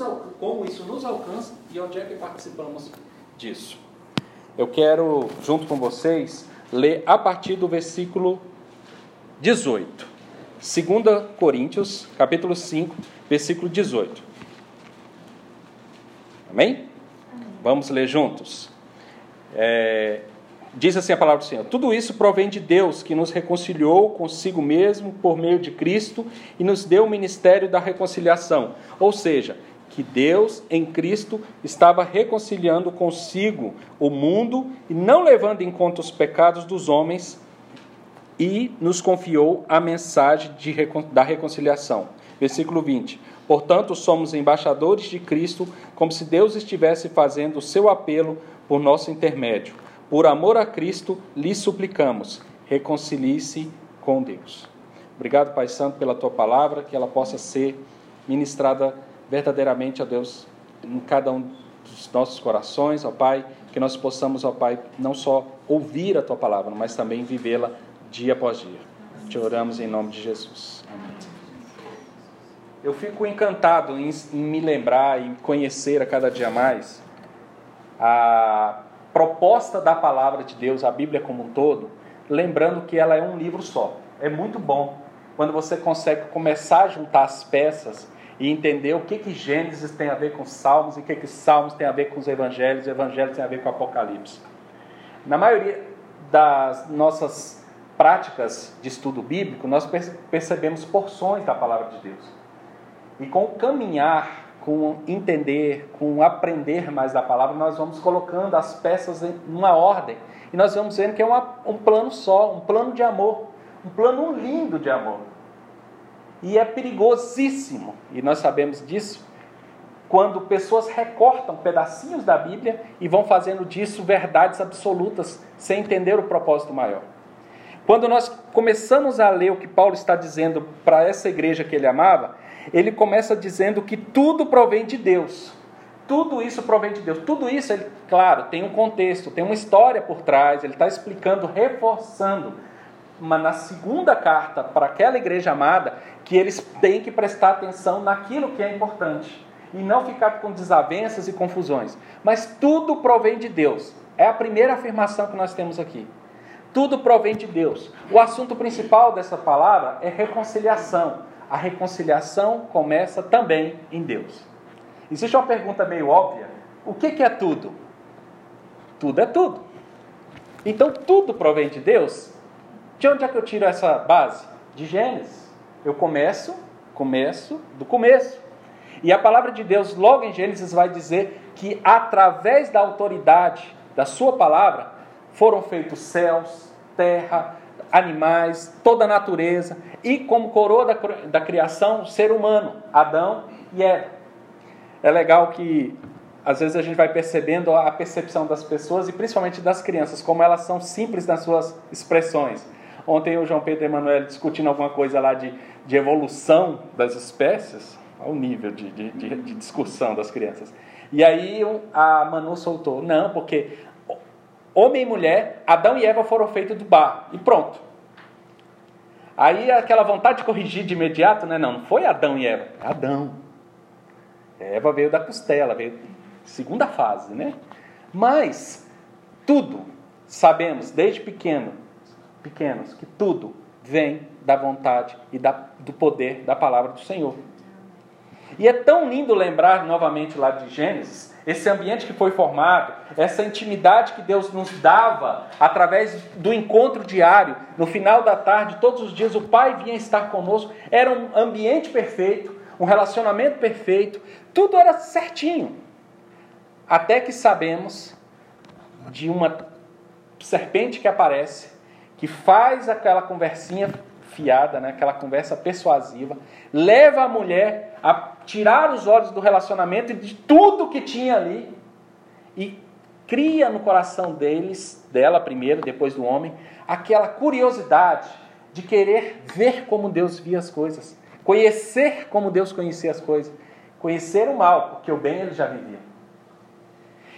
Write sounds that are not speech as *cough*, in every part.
nos, como isso nos alcança e onde é que participamos disso. Eu quero, junto com vocês, ler a partir do versículo 18. 2 Coríntios, capítulo 5, versículo 18. Amém? Vamos ler juntos. É, diz assim a palavra do Senhor: Tudo isso provém de Deus, que nos reconciliou consigo mesmo por meio de Cristo e nos deu o ministério da reconciliação. Ou seja, que Deus em Cristo estava reconciliando consigo o mundo e não levando em conta os pecados dos homens e nos confiou a mensagem de, da reconciliação. Versículo 20. Portanto, somos embaixadores de Cristo, como se Deus estivesse fazendo o seu apelo por nosso intermédio. Por amor a Cristo, lhe suplicamos, reconcilie-se com Deus. Obrigado, Pai Santo, pela tua palavra, que ela possa ser ministrada verdadeiramente a Deus em cada um dos nossos corações, ó Pai, que nós possamos, ó Pai, não só ouvir a tua palavra, mas também vivê-la dia após dia. Te oramos em nome de Jesus. Amém. Eu fico encantado em, em me lembrar e conhecer a cada dia mais a proposta da palavra de Deus, a Bíblia como um todo, lembrando que ela é um livro só. É muito bom quando você consegue começar a juntar as peças e entender o que, que Gênesis tem a ver com Salmos e o que, que Salmos tem a ver com os Evangelhos e Evangelhos tem a ver com Apocalipse. Na maioria das nossas práticas de estudo bíblico, nós percebemos porções da palavra de Deus. E com o caminhar com entender, com aprender mais da palavra, nós vamos colocando as peças em uma ordem. E nós vamos vendo que é uma, um plano só, um plano de amor, um plano lindo de amor. E é perigosíssimo, e nós sabemos disso, quando pessoas recortam pedacinhos da Bíblia e vão fazendo disso verdades absolutas, sem entender o propósito maior. Quando nós começamos a ler o que Paulo está dizendo para essa igreja que ele amava, ele começa dizendo que tudo provém de Deus. Tudo isso provém de Deus. Tudo isso, ele, claro, tem um contexto, tem uma história por trás, ele está explicando, reforçando. Mas na segunda carta para aquela igreja amada, que eles têm que prestar atenção naquilo que é importante e não ficar com desavenças e confusões. Mas tudo provém de Deus. É a primeira afirmação que nós temos aqui. Tudo provém de Deus. O assunto principal dessa palavra é reconciliação a reconciliação começa também em Deus. Existe uma pergunta meio óbvia: o que, é tudo? Tudo é tudo. Então tudo provém de Deus? De onde é que eu tiro essa base? De Gênesis. Eu começo, começo do começo. E a palavra de Deus, logo em Gênesis, vai dizer que através da autoridade da Sua palavra foram feitos céus, terra, animais, toda a natureza, e como coroa da, da criação, o ser humano, Adão e Eva. É legal que às vezes a gente vai percebendo a percepção das pessoas e principalmente das crianças, como elas são simples nas suas expressões. Ontem o João Pedro Emanuel discutindo alguma coisa lá de, de evolução das espécies, ao nível de, de, de, de discussão das crianças. E aí a Manu soltou, não, porque homem e mulher, Adão e Eva foram feitos do barro. E pronto. Aí aquela vontade de corrigir de imediato, né? Não, não foi Adão e Eva, é Adão. Eva veio da costela, veio segunda fase, né? Mas tudo sabemos desde pequeno, pequenos, que tudo vem da vontade e da, do poder da palavra do Senhor. E é tão lindo lembrar novamente lá de Gênesis esse ambiente que foi formado, essa intimidade que Deus nos dava através do encontro diário, no final da tarde, todos os dias o Pai vinha estar conosco, era um ambiente perfeito, um relacionamento perfeito, tudo era certinho. Até que sabemos de uma serpente que aparece, que faz aquela conversinha fiada, né? aquela conversa persuasiva, leva a mulher a tirar os olhos do relacionamento e de tudo que tinha ali e cria no coração deles, dela primeiro, depois do homem, aquela curiosidade de querer ver como Deus via as coisas, conhecer como Deus conhecia as coisas, conhecer o mal, porque o bem ele já vivia.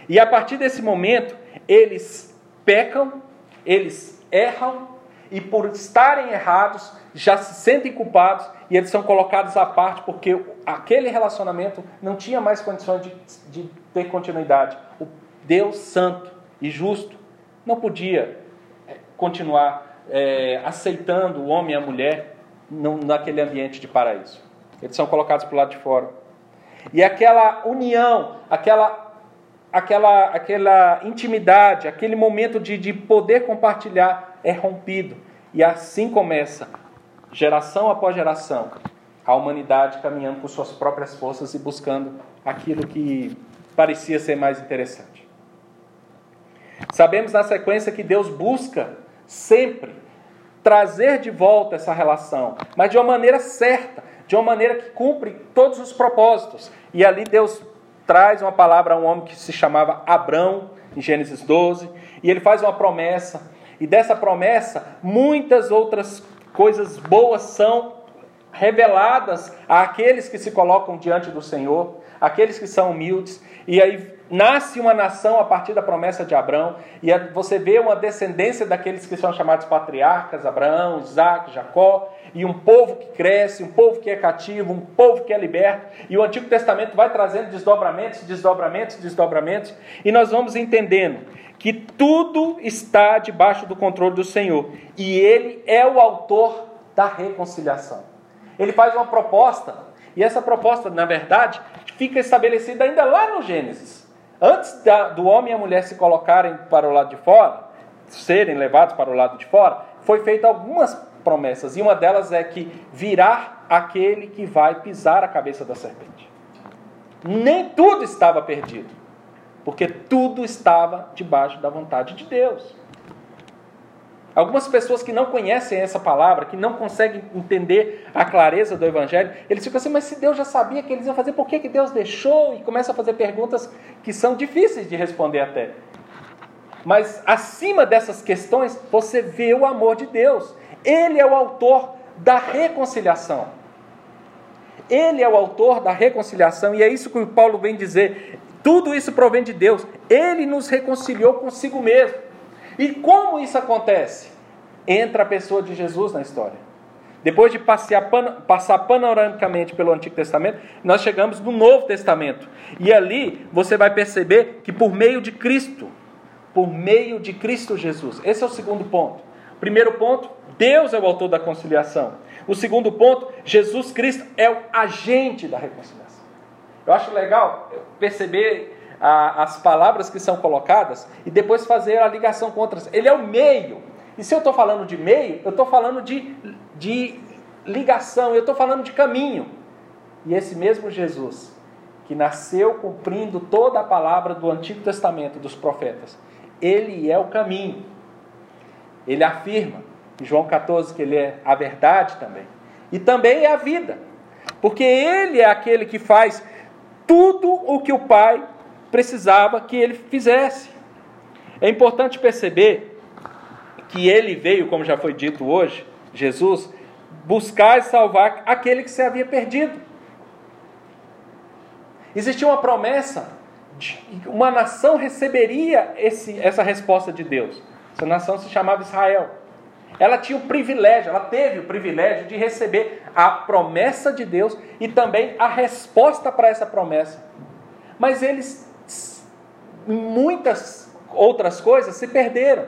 E a partir desse momento, eles pecam, eles erram, e por estarem errados, já se sentem culpados e eles são colocados à parte porque aquele relacionamento não tinha mais condições de, de ter continuidade. O Deus Santo e Justo não podia é, continuar é, aceitando o homem e a mulher naquele ambiente de paraíso. Eles são colocados para o lado de fora. E aquela união, aquela, aquela, aquela intimidade, aquele momento de, de poder compartilhar é rompido. E assim começa, geração após geração, a humanidade caminhando por suas próprias forças e buscando aquilo que parecia ser mais interessante. Sabemos na sequência que Deus busca sempre trazer de volta essa relação, mas de uma maneira certa, de uma maneira que cumpre todos os propósitos. E ali Deus traz uma palavra a um homem que se chamava Abrão, em Gênesis 12, e ele faz uma promessa, e dessa promessa muitas outras coisas boas são reveladas àqueles que se colocam diante do Senhor, aqueles que são humildes, e aí nasce uma nação a partir da promessa de Abraão, e você vê uma descendência daqueles que são chamados patriarcas, Abraão, Isaac, Jacó, e um povo que cresce, um povo que é cativo, um povo que é liberto, e o Antigo Testamento vai trazendo desdobramentos, desdobramentos, desdobramentos, e nós vamos entendendo que tudo está debaixo do controle do Senhor, e Ele é o autor da reconciliação. Ele faz uma proposta, e essa proposta, na verdade, fica estabelecida ainda lá no Gênesis. Antes da, do homem e a mulher se colocarem para o lado de fora, serem levados para o lado de fora, foi feita algumas promessas, e uma delas é que virá aquele que vai pisar a cabeça da serpente. Nem tudo estava perdido, porque tudo estava debaixo da vontade de Deus. Algumas pessoas que não conhecem essa palavra, que não conseguem entender a clareza do Evangelho, eles ficam assim, mas se Deus já sabia que eles iam fazer, por que, que Deus deixou? E começam a fazer perguntas que são difíceis de responder até. Mas acima dessas questões, você vê o amor de Deus. Ele é o autor da reconciliação. Ele é o autor da reconciliação, e é isso que o Paulo vem dizer. Tudo isso provém de Deus. Ele nos reconciliou consigo mesmo. E como isso acontece? Entra a pessoa de Jesus na história. Depois de passear, passar panoramicamente pelo Antigo Testamento, nós chegamos no Novo Testamento. E ali você vai perceber que por meio de Cristo, por meio de Cristo Jesus, esse é o segundo ponto. Primeiro ponto, Deus é o autor da conciliação. O segundo ponto, Jesus Cristo é o agente da reconciliação. Eu acho legal perceber a, as palavras que são colocadas e depois fazer a ligação com outras. Ele é o meio. E se eu estou falando de meio, eu estou falando de, de ligação, eu estou falando de caminho. E esse mesmo Jesus, que nasceu cumprindo toda a palavra do Antigo Testamento, dos profetas, ele é o caminho. Ele afirma em João 14 que ele é a verdade também. E também é a vida. Porque ele é aquele que faz tudo o que o Pai precisava que ele fizesse. É importante perceber que ele veio, como já foi dito hoje, Jesus, buscar e salvar aquele que se havia perdido. Existia uma promessa, de, uma nação receberia esse, essa resposta de Deus. Essa nação se chamava Israel. Ela tinha o privilégio, ela teve o privilégio de receber a promessa de Deus e também a resposta para essa promessa. Mas eles muitas outras coisas se perderam.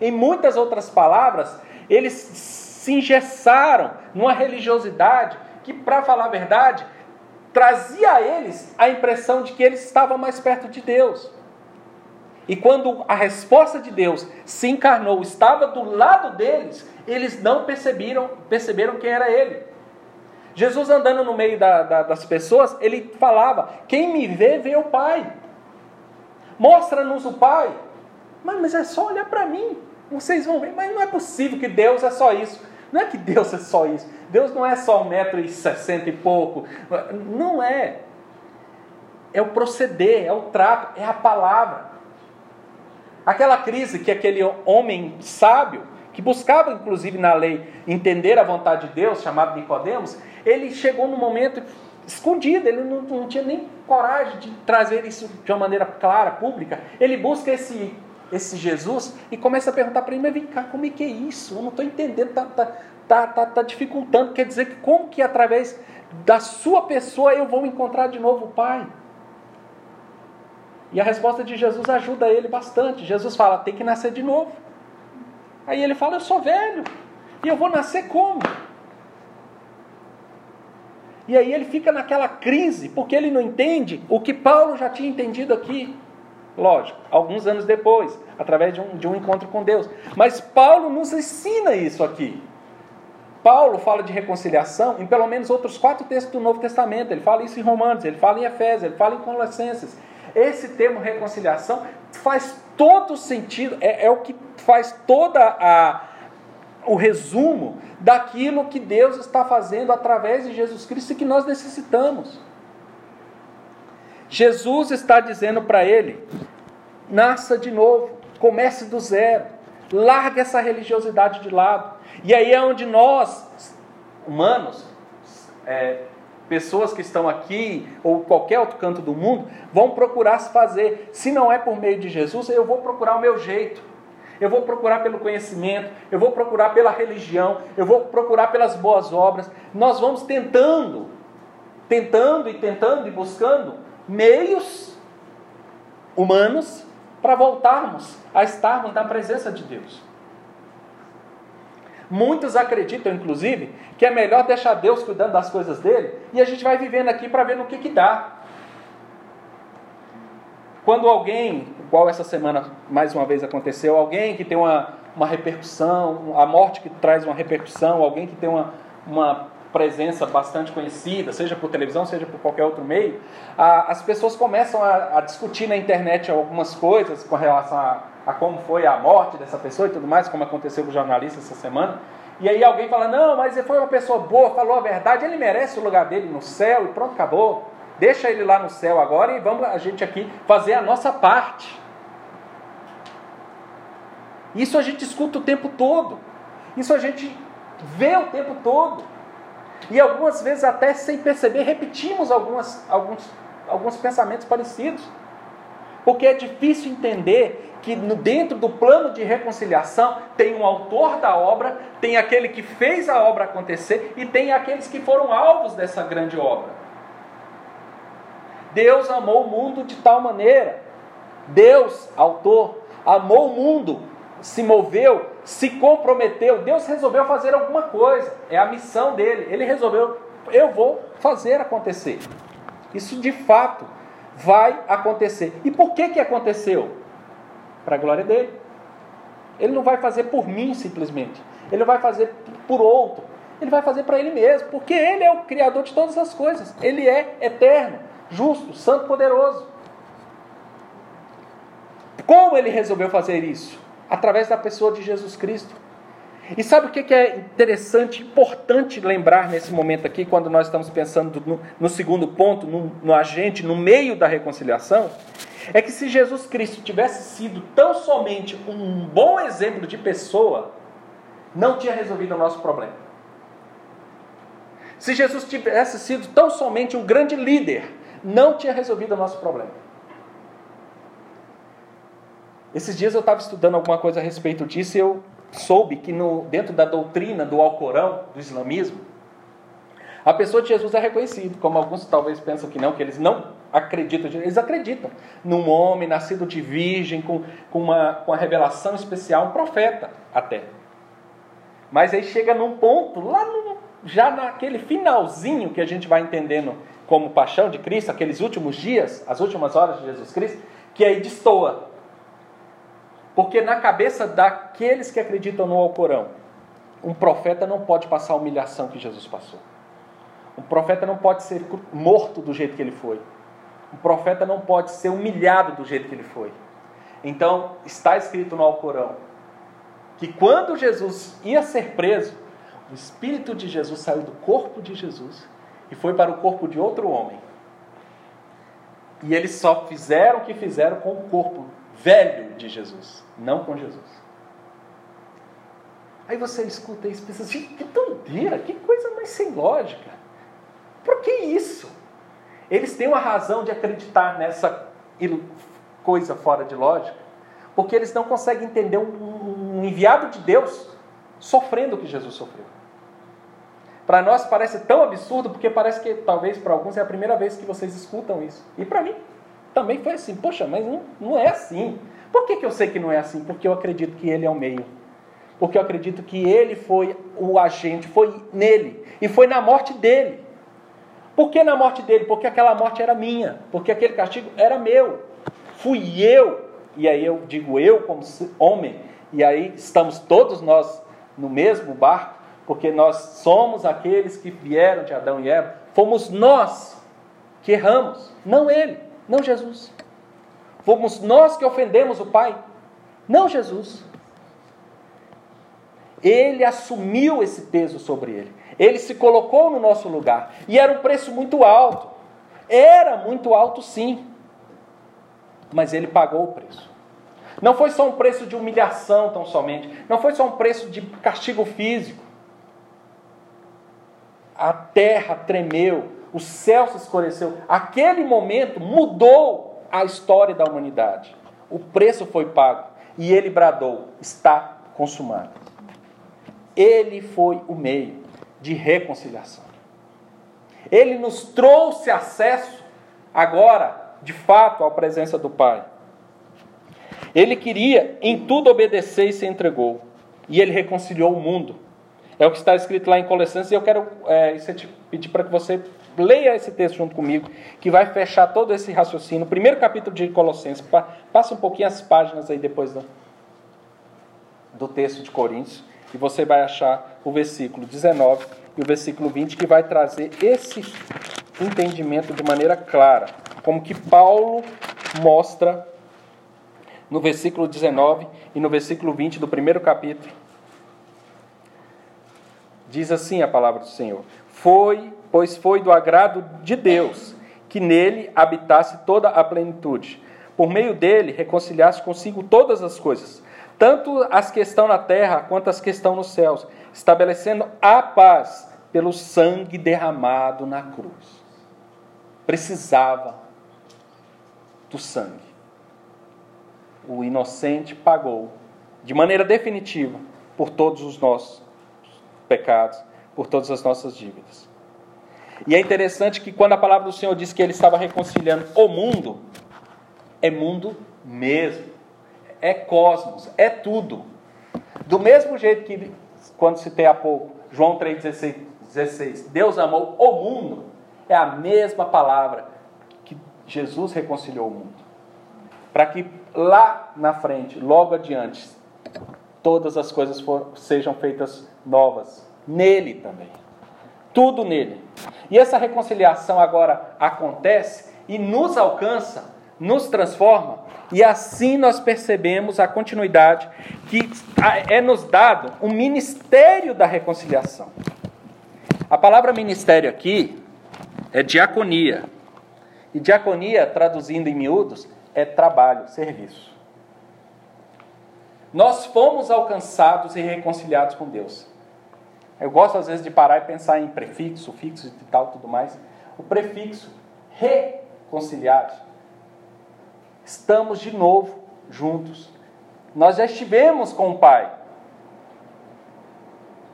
Em muitas outras palavras, eles se engessaram numa religiosidade que, para falar a verdade, trazia a eles a impressão de que eles estavam mais perto de Deus. E quando a resposta de Deus se encarnou, estava do lado deles, eles não perceberam, perceberam quem era Ele. Jesus andando no meio da, da, das pessoas, ele falava: Quem me vê, vê o Pai. Mostra-nos o Pai. Mas, mas é só olhar para mim. Vocês vão ver. Mas não é possível que Deus é só isso. Não é que Deus é só isso. Deus não é só um metro e sessenta e pouco. Não é. É o proceder, é o trato, é a palavra. Aquela crise que aquele homem sábio, que buscava inclusive na lei entender a vontade de Deus, chamado Nicodemos, ele chegou no momento escondido, ele não, não tinha nem coragem de trazer isso de uma maneira clara, pública. Ele busca esse esse Jesus e começa a perguntar para ele, mas vem cá, como é que é isso? Eu não estou entendendo, está tá, tá, tá, tá dificultando. Quer dizer que como que através da sua pessoa eu vou encontrar de novo o Pai? E a resposta de Jesus ajuda ele bastante. Jesus fala, tem que nascer de novo. Aí ele fala, eu sou velho. E eu vou nascer como? E aí ele fica naquela crise, porque ele não entende o que Paulo já tinha entendido aqui. Lógico, alguns anos depois, através de um, de um encontro com Deus. Mas Paulo nos ensina isso aqui. Paulo fala de reconciliação em pelo menos outros quatro textos do Novo Testamento. Ele fala isso em Romanos, ele fala em Efésios, ele fala em Colossenses. Esse termo reconciliação faz todo sentido, é, é o que faz toda a o resumo daquilo que Deus está fazendo através de Jesus Cristo e que nós necessitamos. Jesus está dizendo para ele: nasça de novo, comece do zero, largue essa religiosidade de lado. E aí é onde nós, humanos, é, pessoas que estão aqui ou qualquer outro canto do mundo, vão procurar se fazer. Se não é por meio de Jesus, eu vou procurar o meu jeito eu vou procurar pelo conhecimento, eu vou procurar pela religião, eu vou procurar pelas boas obras. Nós vamos tentando, tentando e tentando e buscando meios humanos para voltarmos a estarmos na presença de Deus. Muitos acreditam, inclusive, que é melhor deixar Deus cuidando das coisas dele e a gente vai vivendo aqui para ver no que, que dá. Quando alguém, igual essa semana mais uma vez aconteceu, alguém que tem uma, uma repercussão, a morte que traz uma repercussão, alguém que tem uma, uma presença bastante conhecida, seja por televisão, seja por qualquer outro meio, a, as pessoas começam a, a, discutir na internet algumas coisas com relação a, a, como foi a morte dessa pessoa e tudo mais, como aconteceu com o jornalista essa semana. E aí alguém fala, não, mas ele foi uma pessoa boa, falou a verdade, ele merece o lugar dele no céu e pronto, acabou. Deixa ele lá no céu agora e vamos a gente aqui fazer a nossa parte. Isso a gente escuta o tempo todo. Isso a gente vê o tempo todo. E algumas vezes, até sem perceber, repetimos algumas, alguns, alguns pensamentos parecidos. Porque é difícil entender que dentro do plano de reconciliação tem um autor da obra, tem aquele que fez a obra acontecer e tem aqueles que foram alvos dessa grande obra. Deus amou o mundo de tal maneira. Deus, autor, amou o mundo, se moveu, se comprometeu. Deus resolveu fazer alguma coisa. É a missão dele. Ele resolveu, eu vou fazer acontecer. Isso de fato vai acontecer. E por que que aconteceu? Para a glória dele. Ele não vai fazer por mim simplesmente. Ele vai fazer por outro. Ele vai fazer para ele mesmo, porque ele é o criador de todas as coisas. Ele é eterno justo, santo, poderoso. Como ele resolveu fazer isso? Através da pessoa de Jesus Cristo. E sabe o que é interessante, importante lembrar nesse momento aqui, quando nós estamos pensando no, no segundo ponto, no, no agente, no meio da reconciliação? É que se Jesus Cristo tivesse sido tão somente um bom exemplo de pessoa, não tinha resolvido o nosso problema. Se Jesus tivesse sido tão somente um grande líder, não tinha resolvido o nosso problema. Esses dias eu estava estudando alguma coisa a respeito disso e eu soube que no, dentro da doutrina do Alcorão, do islamismo, a pessoa de Jesus é reconhecida, como alguns talvez pensam que não, que eles não acreditam, eles acreditam num homem nascido de virgem, com, com, uma, com uma revelação especial, um profeta até. Mas aí chega num ponto, lá no, já naquele finalzinho que a gente vai entendendo como paixão de Cristo, aqueles últimos dias, as últimas horas de Jesus Cristo, que aí destoa. Porque na cabeça daqueles que acreditam no Alcorão, um profeta não pode passar a humilhação que Jesus passou. Um profeta não pode ser morto do jeito que ele foi. Um profeta não pode ser humilhado do jeito que ele foi. Então, está escrito no Alcorão que quando Jesus ia ser preso, o Espírito de Jesus saiu do corpo de Jesus e foi para o corpo de outro homem. E eles só fizeram o que fizeram com o corpo velho de Jesus, não com Jesus. Aí você escuta isso e pensa assim, que doideira, que coisa mais sem lógica. Por que isso? Eles têm uma razão de acreditar nessa coisa fora de lógica. porque eles não conseguem entender um, um enviado de Deus sofrendo o que Jesus sofreu. Para nós parece tão absurdo, porque parece que talvez para alguns é a primeira vez que vocês escutam isso. E para mim também foi assim. Poxa, mas não, não é assim. Por que, que eu sei que não é assim? Porque eu acredito que Ele é o meio. Porque eu acredito que Ele foi o agente, foi nele. E foi na morte dele. Por que na morte dele? Porque aquela morte era minha. Porque aquele castigo era meu. Fui eu. E aí eu digo eu como homem. E aí estamos todos nós no mesmo barco porque nós somos aqueles que vieram de Adão e Eva, fomos nós que erramos, não ele, não Jesus. Fomos nós que ofendemos o Pai, não Jesus. Ele assumiu esse peso sobre ele. Ele se colocou no nosso lugar. E era um preço muito alto. Era muito alto, sim. Mas ele pagou o preço. Não foi só um preço de humilhação, tão somente. Não foi só um preço de castigo físico a terra tremeu, o céu se escureceu. Aquele momento mudou a história da humanidade. O preço foi pago e ele bradou: está consumado. Ele foi o meio de reconciliação. Ele nos trouxe acesso agora, de fato, à presença do Pai. Ele queria em tudo obedecer e se entregou. E ele reconciliou o mundo é o que está escrito lá em Colossenses, e eu quero é, pedir para que você leia esse texto junto comigo, que vai fechar todo esse raciocínio. Primeiro capítulo de Colossenses, passa um pouquinho as páginas aí depois do, do texto de Coríntios, e você vai achar o versículo 19 e o versículo 20, que vai trazer esse entendimento de maneira clara, como que Paulo mostra no versículo 19 e no versículo 20 do primeiro capítulo Diz assim a palavra do Senhor: Foi, pois foi do agrado de Deus que nele habitasse toda a plenitude. Por meio dele reconciliasse consigo todas as coisas, tanto as que estão na terra quanto as que estão nos céus, estabelecendo a paz pelo sangue derramado na cruz. Precisava do sangue. O inocente pagou de maneira definitiva por todos os nossos pecados, por todas as nossas dívidas. E é interessante que quando a palavra do Senhor diz que ele estava reconciliando o mundo, é mundo mesmo. É cosmos, é tudo. Do mesmo jeito que, quando citei há pouco, João 3,16, 16, Deus amou o mundo, é a mesma palavra que Jesus reconciliou o mundo. Para que lá na frente, logo adiante, todas as coisas for, sejam feitas novas. Nele também. Tudo nele. E essa reconciliação agora acontece e nos alcança, nos transforma, e assim nós percebemos a continuidade que é nos dado o ministério da reconciliação. A palavra ministério aqui é diaconia. E diaconia, traduzindo em miúdos, é trabalho, serviço. Nós fomos alcançados e reconciliados com Deus. Eu gosto às vezes de parar e pensar em prefixo, fixo e tal, tudo mais. O prefixo reconciliados. Estamos de novo juntos. Nós já estivemos com o Pai.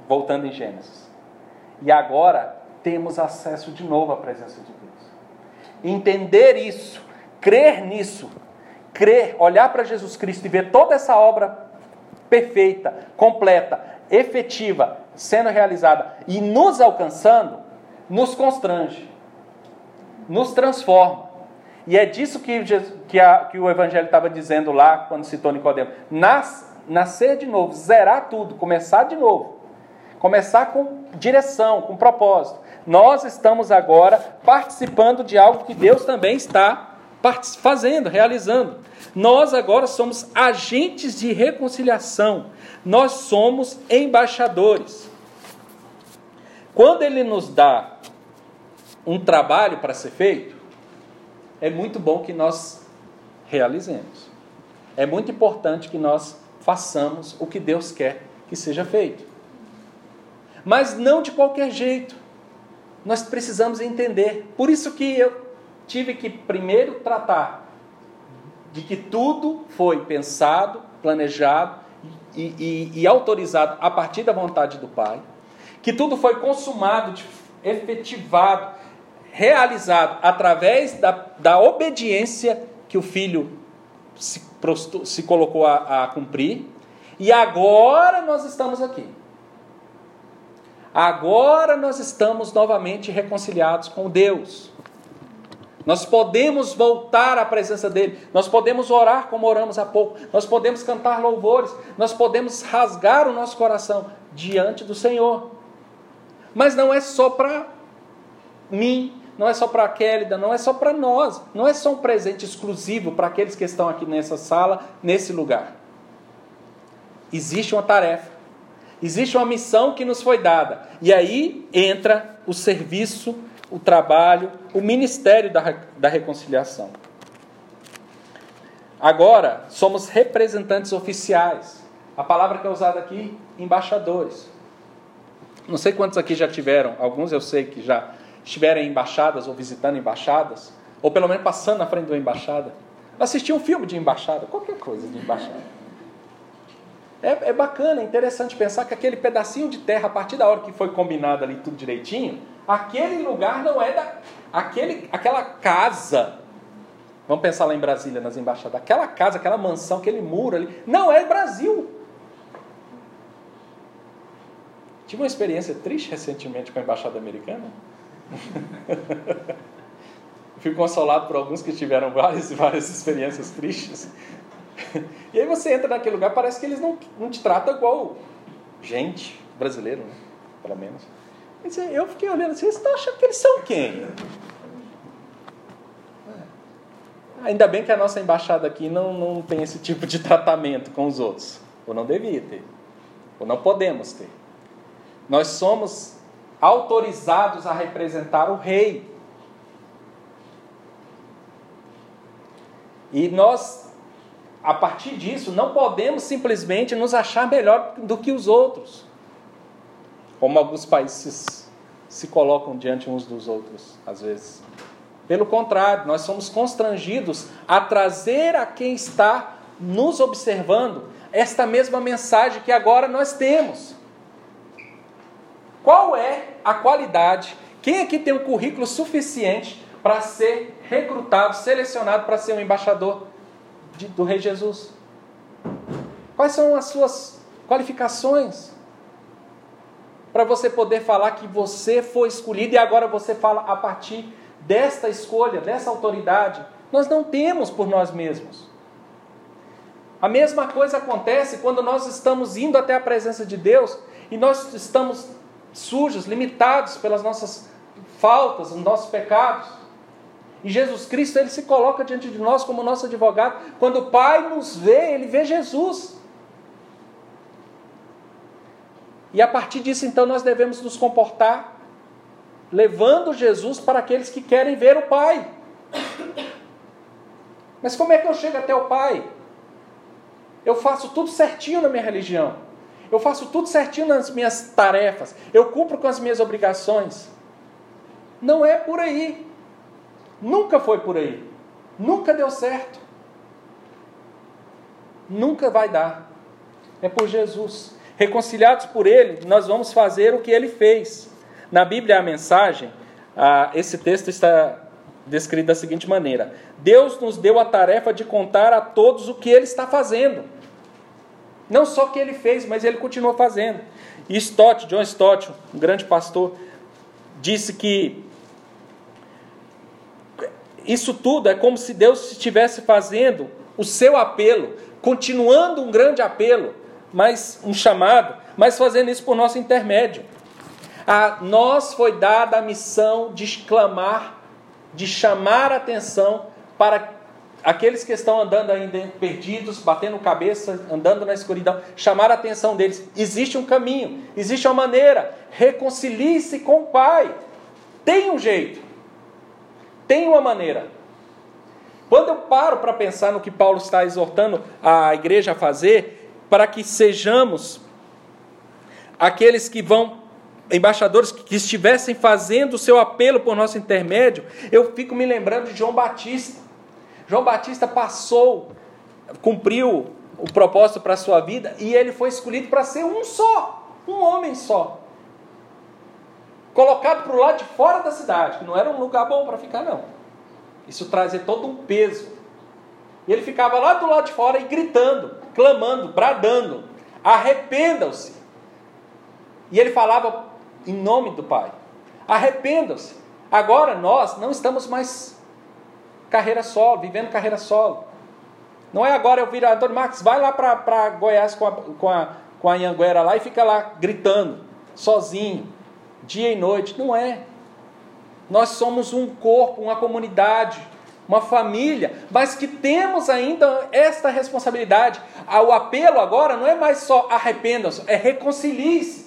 Voltando em Gênesis. E agora temos acesso de novo à presença de Deus. Entender isso, crer nisso, crer, olhar para Jesus Cristo e ver toda essa obra perfeita, completa, efetiva, sendo realizada e nos alcançando, nos constrange, nos transforma. E é disso que, que, a, que o Evangelho estava dizendo lá, quando citou Nicodemo. Nas, nascer de novo, zerar tudo, começar de novo. Começar com direção, com propósito. Nós estamos agora participando de algo que Deus também está fazendo, realizando. Nós agora somos agentes de reconciliação, nós somos embaixadores. Quando ele nos dá um trabalho para ser feito, é muito bom que nós realizemos. É muito importante que nós façamos o que Deus quer que seja feito. Mas não de qualquer jeito. Nós precisamos entender. Por isso que eu tive que primeiro tratar de que tudo foi pensado, planejado e, e, e autorizado a partir da vontade do Pai, que tudo foi consumado, efetivado, realizado através da, da obediência que o Filho se, se colocou a, a cumprir, e agora nós estamos aqui. Agora nós estamos novamente reconciliados com Deus. Nós podemos voltar à presença dele, nós podemos orar como oramos há pouco, nós podemos cantar louvores, nós podemos rasgar o nosso coração diante do Senhor. Mas não é só para mim, não é só para a Kélida, não é só para nós, não é só um presente exclusivo para aqueles que estão aqui nessa sala, nesse lugar. Existe uma tarefa, existe uma missão que nos foi dada, e aí entra o serviço o trabalho, o ministério da, da reconciliação. Agora, somos representantes oficiais. A palavra que é usada aqui, embaixadores. Não sei quantos aqui já tiveram, alguns eu sei que já estiveram em embaixadas ou visitando embaixadas, ou pelo menos passando na frente de uma embaixada. Assistir um filme de embaixada, qualquer coisa de embaixada. É, é bacana, é interessante pensar que aquele pedacinho de terra, a partir da hora que foi combinado ali tudo direitinho, aquele lugar não é da. Aquele, aquela casa. Vamos pensar lá em Brasília, nas embaixadas. Aquela casa, aquela mansão, aquele muro ali, não é Brasil. Tive uma experiência triste recentemente com a embaixada americana. *laughs* Fui consolado por alguns que tiveram várias várias experiências tristes. E aí você entra naquele lugar, parece que eles não, não te tratam igual gente, brasileiro, né? pelo menos. Eu fiquei olhando assim, vocês estão achando que eles são quem? É. Ainda bem que a nossa embaixada aqui não, não tem esse tipo de tratamento com os outros. Ou não devia ter. Ou não podemos ter. Nós somos autorizados a representar o rei. E nós, a partir disso, não podemos simplesmente nos achar melhor do que os outros como alguns países se colocam diante uns dos outros, às vezes. Pelo contrário, nós somos constrangidos a trazer a quem está nos observando esta mesma mensagem que agora nós temos. Qual é a qualidade? Quem aqui tem um currículo suficiente para ser recrutado, selecionado para ser um embaixador de, do Rei Jesus? Quais são as suas qualificações? Para você poder falar que você foi escolhido e agora você fala a partir desta escolha, dessa autoridade. Nós não temos por nós mesmos. A mesma coisa acontece quando nós estamos indo até a presença de Deus e nós estamos sujos, limitados pelas nossas faltas, os nossos pecados. E Jesus Cristo, ele se coloca diante de nós como nosso advogado. Quando o Pai nos vê, ele vê Jesus. E a partir disso, então, nós devemos nos comportar levando Jesus para aqueles que querem ver o Pai. Mas como é que eu chego até o Pai? Eu faço tudo certinho na minha religião. Eu faço tudo certinho nas minhas tarefas. Eu cumpro com as minhas obrigações. Não é por aí. Nunca foi por aí. Nunca deu certo. Nunca vai dar. É por Jesus. Reconciliados por Ele, nós vamos fazer o que Ele fez. Na Bíblia, a mensagem, esse texto está descrito da seguinte maneira: Deus nos deu a tarefa de contar a todos o que Ele está fazendo. Não só o que Ele fez, mas Ele continua fazendo. E Stott, John Stott, um grande pastor, disse que isso tudo é como se Deus estivesse fazendo o seu apelo, continuando um grande apelo mas um chamado, mas fazendo isso por nosso intermédio. A nós foi dada a missão de exclamar, de chamar atenção para aqueles que estão andando ainda perdidos, batendo cabeça, andando na escuridão, chamar a atenção deles. Existe um caminho, existe uma maneira. Reconcilie-se com o Pai. Tem um jeito. Tem uma maneira. Quando eu paro para pensar no que Paulo está exortando a igreja a fazer, para que sejamos aqueles que vão, embaixadores que estivessem fazendo o seu apelo por nosso intermédio, eu fico me lembrando de João Batista. João Batista passou, cumpriu o propósito para a sua vida e ele foi escolhido para ser um só, um homem só. Colocado para o lado de fora da cidade, que não era um lugar bom para ficar, não. Isso trazia todo um peso. E ele ficava lá do lado de fora e gritando, clamando, bradando: arrependam-se. E ele falava em nome do Pai: arrependam-se. Agora nós não estamos mais carreira solo, vivendo carreira solo. Não é agora eu virar Antônio Marcos, vai lá para Goiás com a, com, a, com a Anhanguera lá e fica lá gritando, sozinho, dia e noite. Não é. Nós somos um corpo, uma comunidade, uma família, mas que temos ainda esta responsabilidade. Ah, o apelo agora não é mais só arrependam-se, é reconcilie-se.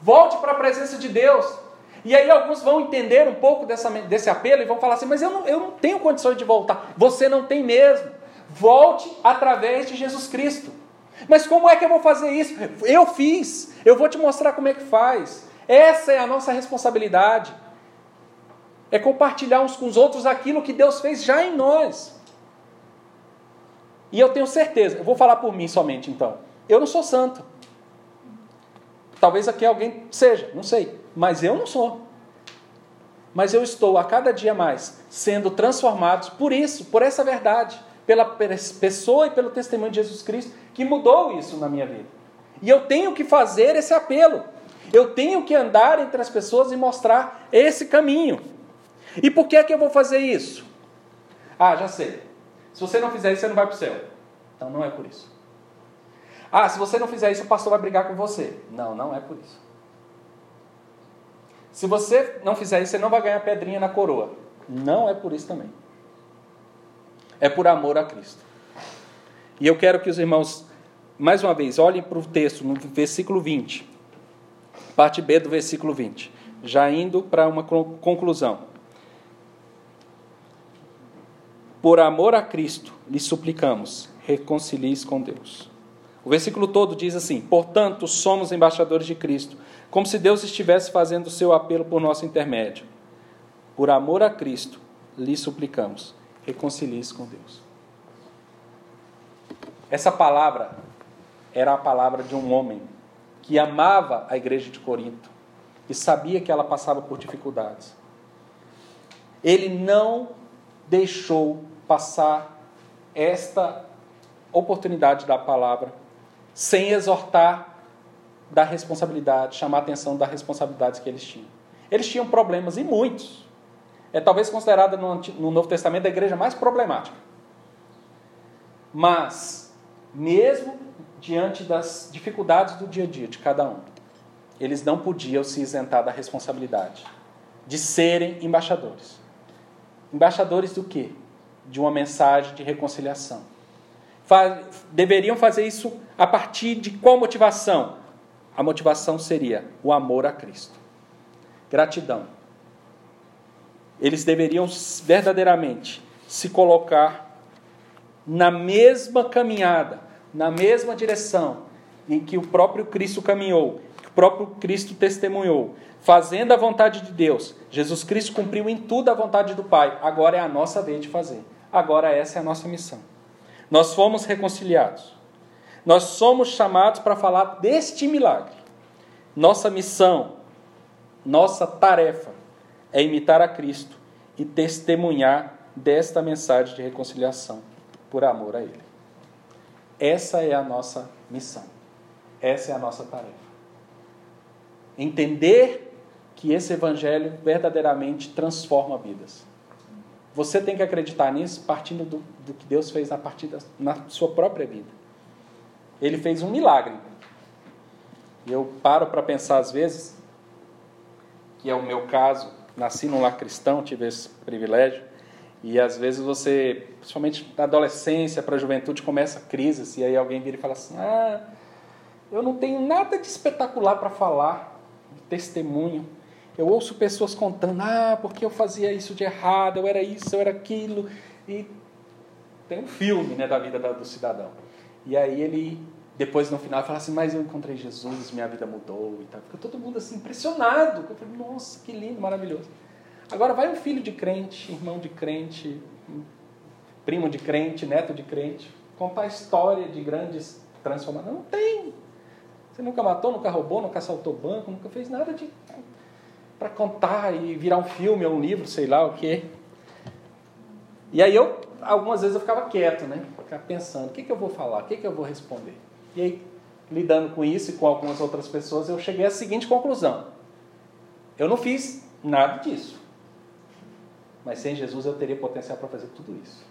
Volte para a presença de Deus. E aí alguns vão entender um pouco dessa, desse apelo e vão falar assim, mas eu não, eu não tenho condições de voltar. Você não tem mesmo. Volte através de Jesus Cristo. Mas como é que eu vou fazer isso? Eu fiz. Eu vou te mostrar como é que faz. Essa é a nossa responsabilidade. É compartilhar uns com os outros aquilo que Deus fez já em nós. E eu tenho certeza, eu vou falar por mim somente então. Eu não sou santo. Talvez aqui alguém seja, não sei. Mas eu não sou. Mas eu estou a cada dia mais sendo transformado por isso, por essa verdade, pela pessoa e pelo testemunho de Jesus Cristo que mudou isso na minha vida. E eu tenho que fazer esse apelo. Eu tenho que andar entre as pessoas e mostrar esse caminho. E por que é que eu vou fazer isso? Ah, já sei. Se você não fizer isso, você não vai para o céu. Então não é por isso. Ah, se você não fizer isso, o pastor vai brigar com você. Não, não é por isso. Se você não fizer isso, você não vai ganhar pedrinha na coroa. Não é por isso também. É por amor a Cristo. E eu quero que os irmãos, mais uma vez, olhem para o texto no versículo 20. Parte B do versículo 20. Já indo para uma conclusão. Por amor a Cristo, lhe suplicamos, reconcilie-se com Deus. O versículo todo diz assim: Portanto, somos embaixadores de Cristo, como se Deus estivesse fazendo o seu apelo por nosso intermédio. Por amor a Cristo, lhe suplicamos, reconcilie-se com Deus. Essa palavra era a palavra de um homem que amava a igreja de Corinto e sabia que ela passava por dificuldades. Ele não deixou passar esta oportunidade da palavra sem exortar da responsabilidade, chamar a atenção das responsabilidades que eles tinham. Eles tinham problemas e muitos. É talvez considerada no, no Novo Testamento a igreja mais problemática. Mas, mesmo diante das dificuldades do dia a dia de cada um, eles não podiam se isentar da responsabilidade de serem embaixadores. Embaixadores do quê? De uma mensagem de reconciliação. deveriam fazer isso a partir de qual motivação? A motivação seria o amor a Cristo. Gratidão. Eles deveriam verdadeiramente se colocar na mesma caminhada, na mesma direção em que o próprio Cristo caminhou, próprio Cristo testemunhou, fazendo a vontade de Deus. Jesus Cristo cumpriu em tudo a vontade do Pai. Agora é a nossa vez de fazer. Agora essa é a nossa missão. Nós fomos reconciliados. Nós somos chamados para falar deste milagre. Nossa missão, nossa tarefa é imitar a Cristo e testemunhar desta mensagem de reconciliação por amor a Ele. Essa é a nossa missão. Essa é a nossa tarefa. Entender que esse evangelho verdadeiramente transforma vidas. Você tem que acreditar nisso partindo do, do que Deus fez na, partida, na sua própria vida. Ele fez um milagre. Eu paro para pensar às vezes, que é o meu caso, nasci num lar cristão, tive esse privilégio, e às vezes você, principalmente na adolescência para a juventude, começa crises, e aí alguém vira e fala assim: Ah, eu não tenho nada de espetacular para falar, testemunho. Eu ouço pessoas contando, ah, porque eu fazia isso de errado, eu era isso, eu era aquilo. E tem um filme né, da vida do cidadão. E aí ele, depois no final, fala assim, mas eu encontrei Jesus, minha vida mudou e tal. Fica todo mundo assim, impressionado. Eu falei, nossa, que lindo, maravilhoso. Agora vai um filho de crente, irmão de crente, primo de crente, neto de crente, contar história de grandes transformações. Não tem. Você nunca matou, nunca roubou, nunca assaltou banco, nunca fez nada de para contar e virar um filme ou um livro, sei lá o quê. E aí eu, algumas vezes eu ficava quieto, né? Ficava pensando, o que, que eu vou falar, o que, que eu vou responder. E aí, lidando com isso e com algumas outras pessoas, eu cheguei à seguinte conclusão. Eu não fiz nada disso. Mas sem Jesus eu teria potencial para fazer tudo isso.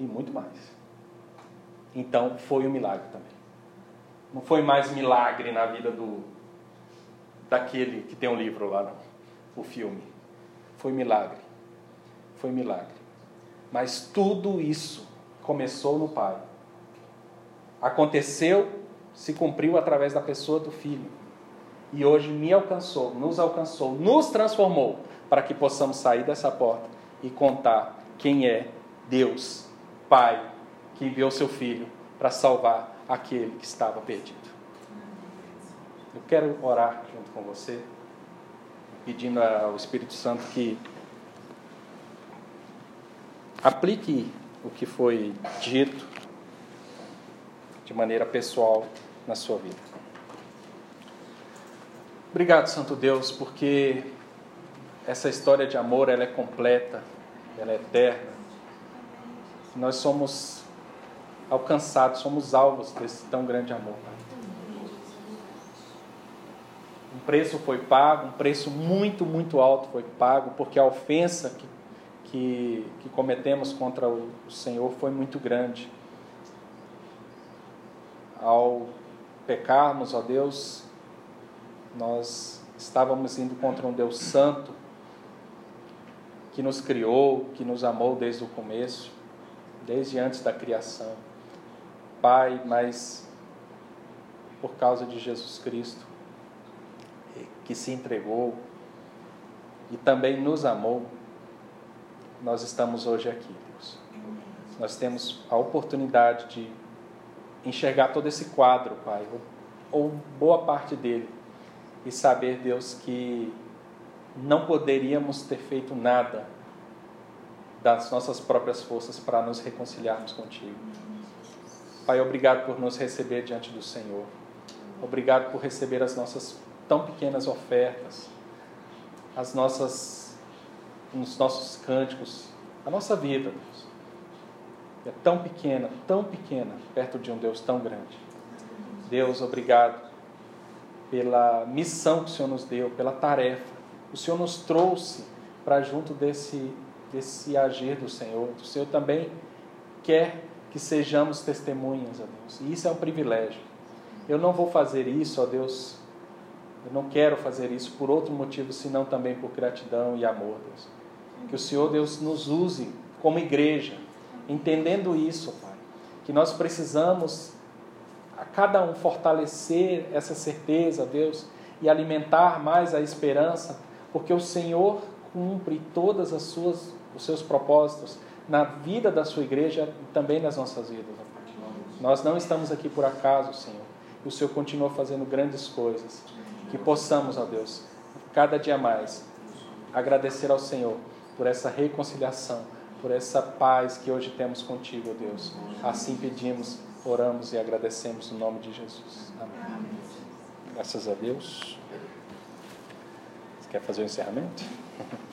E muito mais. Então foi um milagre também. Não foi mais milagre na vida do daquele que tem um livro lá, não. O filme. Foi milagre. Foi milagre. Mas tudo isso começou no Pai. Aconteceu, se cumpriu através da pessoa do Filho. E hoje me alcançou, nos alcançou, nos transformou para que possamos sair dessa porta e contar quem é Deus, Pai, que enviou seu Filho para salvar aquele que estava perdido. Eu quero orar junto com você, pedindo ao Espírito Santo que aplique o que foi dito de maneira pessoal na sua vida. Obrigado, Santo Deus, porque essa história de amor ela é completa, ela é eterna. Nós somos alcançados, somos alvos desse tão grande amor. Um preço foi pago, um preço muito, muito alto foi pago, porque a ofensa que, que, que cometemos contra o, Senhor foi muito grande. Ao pecarmos, ó Deus, nós estávamos indo contra um Deus santo, que nos criou, que nos amou desde o começo, desde antes da criação. Pai, mas por causa de Jesus Cristo, que se entregou e também nos amou, nós estamos hoje aqui, Deus. Nós temos a oportunidade de enxergar todo esse quadro, Pai, ou boa parte dele, e saber, Deus, que não poderíamos ter feito nada das nossas próprias forças para nos reconciliarmos contigo. Pai, obrigado por nos receber diante do Senhor. Obrigado por receber as nossas tão pequenas ofertas, as nossas, os nossos cânticos, a nossa vida, Deus. É tão pequena, tão pequena, perto de um Deus tão grande. Deus, obrigado pela missão que o Senhor nos deu, pela tarefa o Senhor nos trouxe para junto desse, desse agir do Senhor. O Senhor também quer que sejamos testemunhas, ó Deus. E isso é um privilégio. Eu não vou fazer isso, ó Deus. Eu não quero fazer isso por outro motivo, senão também por gratidão e amor, Deus. Que o Senhor, Deus, nos use como igreja, entendendo isso, Pai. Que nós precisamos, a cada um, fortalecer essa certeza, Deus, e alimentar mais a esperança porque o Senhor cumpre todas as suas os seus propósitos na vida da sua igreja e também nas nossas vidas. Nós não estamos aqui por acaso, Senhor. O Senhor continua fazendo grandes coisas. Que possamos, ó Deus, cada dia mais agradecer ao Senhor por essa reconciliação, por essa paz que hoje temos contigo, ó Deus. Assim pedimos, oramos e agradecemos no nome de Jesus. Amém. Graças a Deus. Quer fazer o encerramento? *laughs*